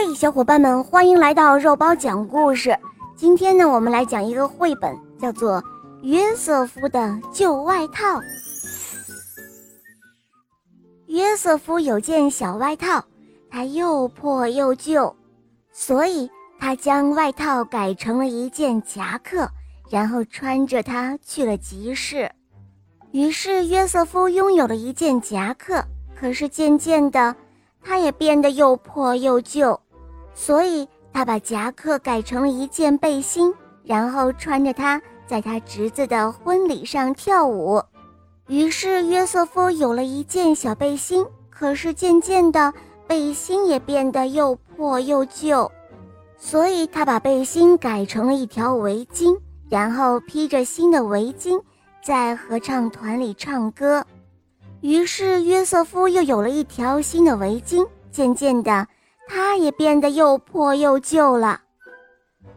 嘿，小伙伴们，欢迎来到肉包讲故事。今天呢，我们来讲一个绘本，叫做《约瑟夫的旧外套》。约瑟夫有件小外套，它又破又旧，所以他将外套改成了一件夹克，然后穿着它去了集市。于是，约瑟夫拥有了一件夹克。可是渐渐的，他也变得又破又旧，所以他把夹克改成了一件背心，然后穿着它在他侄子的婚礼上跳舞。于是约瑟夫有了一件小背心，可是渐渐的，背心也变得又破又旧，所以他把背心改成了一条围巾，然后披着新的围巾，在合唱团里唱歌。于是约瑟夫又有了一条新的围巾，渐渐的，他也变得又破又旧了。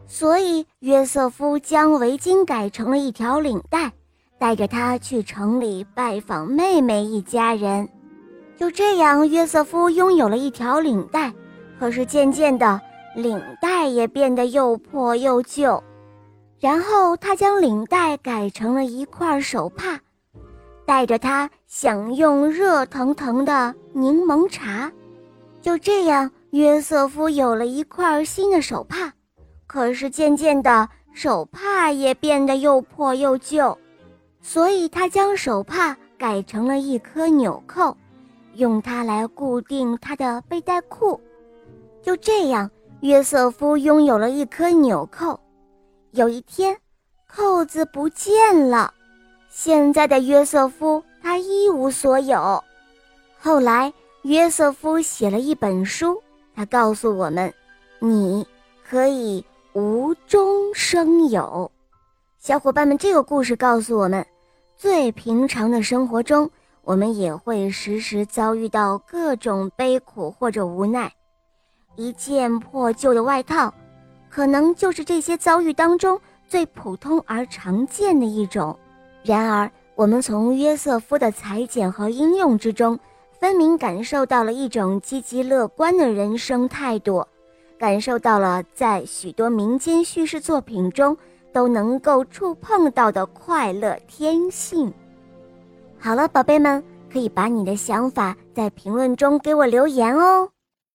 所以约瑟夫将围巾改成了一条领带，带着它去城里拜访妹妹一家人。就这样，约瑟夫拥有了一条领带。可是渐渐的，领带也变得又破又旧。然后他将领带改成了一块手帕。带着它享用热腾腾的柠檬茶，就这样，约瑟夫有了一块新的手帕。可是渐渐的，手帕也变得又破又旧，所以他将手帕改成了一颗纽扣，用它来固定他的背带裤。就这样，约瑟夫拥有了一颗纽扣。有一天，扣子不见了。现在的约瑟夫，他一无所有。后来，约瑟夫写了一本书，他告诉我们：“你可以无中生有。”小伙伴们，这个故事告诉我们，最平常的生活中，我们也会时时遭遇到各种悲苦或者无奈。一件破旧的外套，可能就是这些遭遇当中最普通而常见的一种。然而，我们从约瑟夫的裁剪和应用之中，分明感受到了一种积极乐观的人生态度，感受到了在许多民间叙事作品中都能够触碰到的快乐天性。好了，宝贝们，可以把你的想法在评论中给我留言哦。